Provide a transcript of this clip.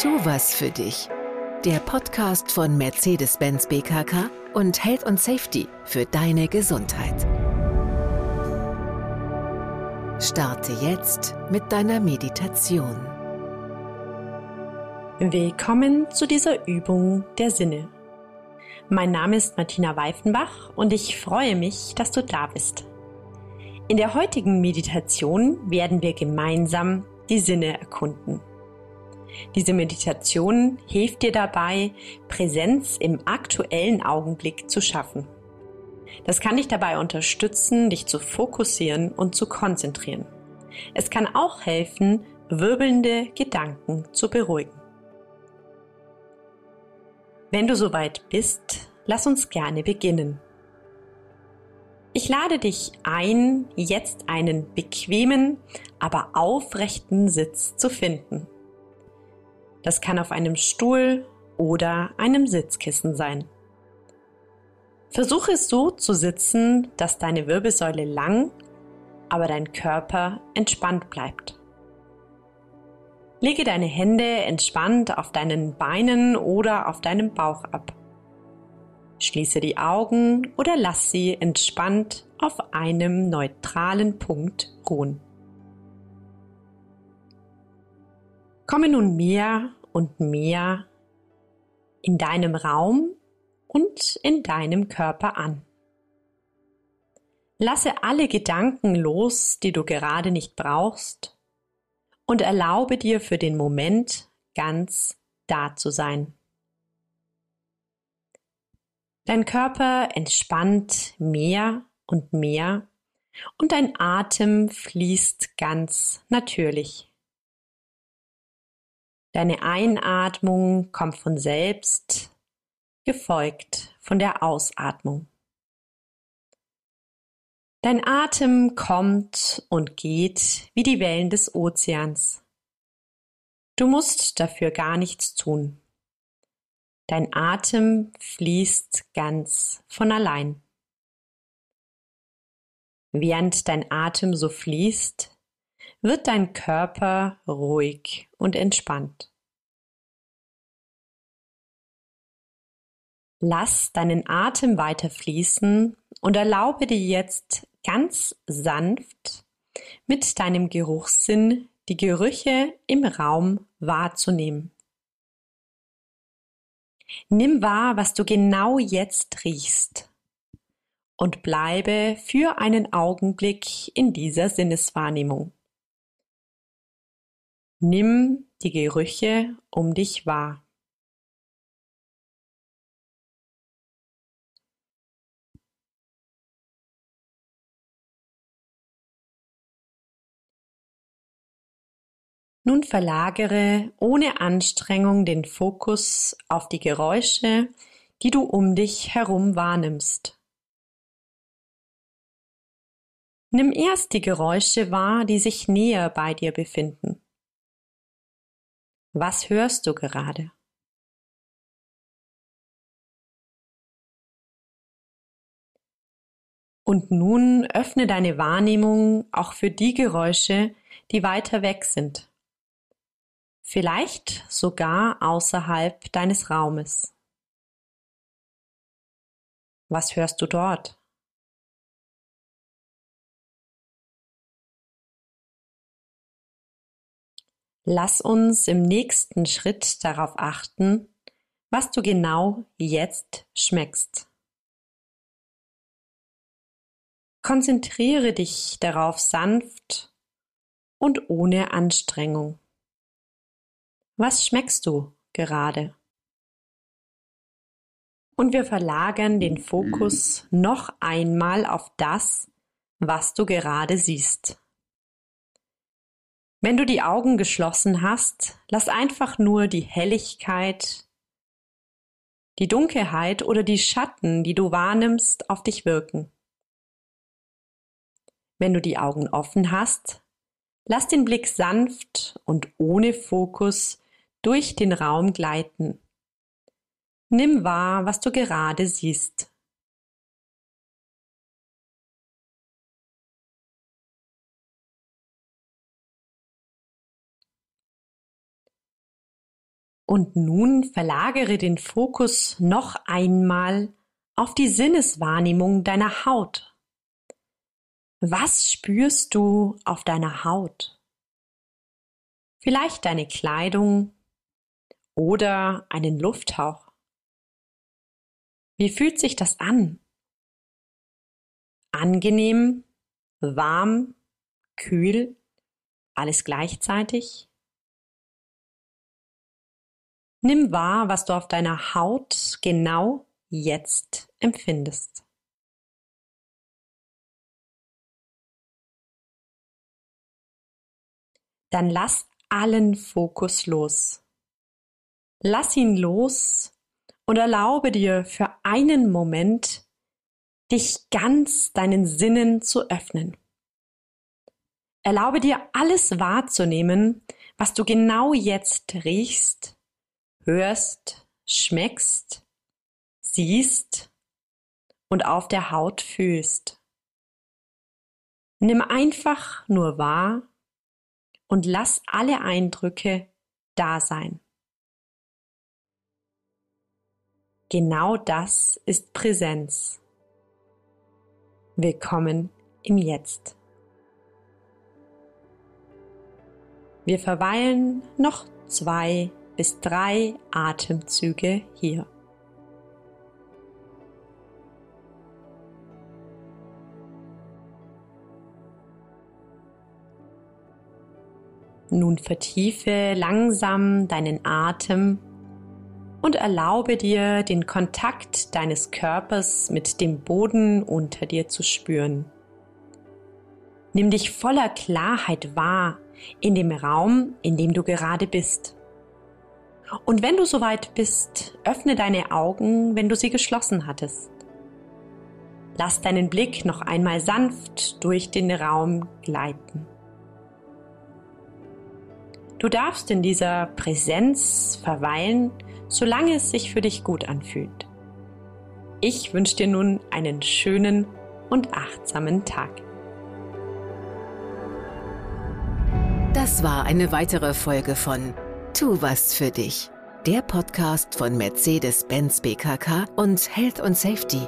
Tu was für dich. Der Podcast von Mercedes-Benz BKK und Health und Safety für deine Gesundheit. Starte jetzt mit deiner Meditation. Willkommen zu dieser Übung der Sinne. Mein Name ist Martina Weifenbach und ich freue mich, dass du da bist. In der heutigen Meditation werden wir gemeinsam die Sinne erkunden. Diese Meditation hilft dir dabei, Präsenz im aktuellen Augenblick zu schaffen. Das kann dich dabei unterstützen, dich zu fokussieren und zu konzentrieren. Es kann auch helfen, wirbelnde Gedanken zu beruhigen. Wenn du soweit bist, lass uns gerne beginnen. Ich lade dich ein, jetzt einen bequemen, aber aufrechten Sitz zu finden. Das kann auf einem Stuhl oder einem Sitzkissen sein. Versuche so zu sitzen, dass deine Wirbelsäule lang, aber dein Körper entspannt bleibt. Lege deine Hände entspannt auf deinen Beinen oder auf deinem Bauch ab. Schließe die Augen oder lass sie entspannt auf einem neutralen Punkt ruhen. Komme nun mehr und mehr in deinem Raum und in deinem Körper an. Lasse alle Gedanken los, die du gerade nicht brauchst, und erlaube dir für den Moment ganz da zu sein. Dein Körper entspannt mehr und mehr und dein Atem fließt ganz natürlich. Deine Einatmung kommt von selbst, gefolgt von der Ausatmung. Dein Atem kommt und geht wie die Wellen des Ozeans. Du musst dafür gar nichts tun. Dein Atem fließt ganz von allein. Während dein Atem so fließt, wird dein Körper ruhig und entspannt. Lass deinen Atem weiter fließen und erlaube dir jetzt ganz sanft mit deinem Geruchssinn die Gerüche im Raum wahrzunehmen. Nimm wahr, was du genau jetzt riechst und bleibe für einen Augenblick in dieser Sinneswahrnehmung. Nimm die Gerüche um dich wahr. Nun verlagere ohne Anstrengung den Fokus auf die Geräusche, die du um dich herum wahrnimmst. Nimm erst die Geräusche wahr, die sich näher bei dir befinden. Was hörst du gerade? Und nun öffne deine Wahrnehmung auch für die Geräusche, die weiter weg sind. Vielleicht sogar außerhalb deines Raumes. Was hörst du dort? Lass uns im nächsten Schritt darauf achten, was du genau jetzt schmeckst. Konzentriere dich darauf sanft und ohne Anstrengung. Was schmeckst du gerade? Und wir verlagern den Fokus noch einmal auf das, was du gerade siehst. Wenn du die Augen geschlossen hast, lass einfach nur die Helligkeit, die Dunkelheit oder die Schatten, die du wahrnimmst, auf dich wirken. Wenn du die Augen offen hast, lass den Blick sanft und ohne Fokus durch den Raum gleiten. Nimm wahr, was du gerade siehst. Und nun verlagere den Fokus noch einmal auf die Sinneswahrnehmung deiner Haut. Was spürst du auf deiner Haut? Vielleicht deine Kleidung oder einen Lufthauch. Wie fühlt sich das an? Angenehm, warm, kühl, alles gleichzeitig? Nimm wahr, was du auf deiner Haut genau jetzt empfindest. Dann lass allen Fokus los. Lass ihn los und erlaube dir für einen Moment, dich ganz deinen Sinnen zu öffnen. Erlaube dir alles wahrzunehmen, was du genau jetzt riechst, hörst, schmeckst, siehst und auf der Haut fühlst. Nimm einfach nur wahr und lass alle Eindrücke da sein. Genau das ist Präsenz. Willkommen im Jetzt. Wir verweilen noch zwei bis drei Atemzüge hier. Nun vertiefe langsam deinen Atem und erlaube dir, den Kontakt deines Körpers mit dem Boden unter dir zu spüren. Nimm dich voller Klarheit wahr in dem Raum, in dem du gerade bist. Und wenn du soweit bist, öffne deine Augen, wenn du sie geschlossen hattest. Lass deinen Blick noch einmal sanft durch den Raum gleiten. Du darfst in dieser Präsenz verweilen, solange es sich für dich gut anfühlt. Ich wünsche dir nun einen schönen und achtsamen Tag. Das war eine weitere Folge von Tu was für dich, der Podcast von Mercedes-Benz BKK und Health und Safety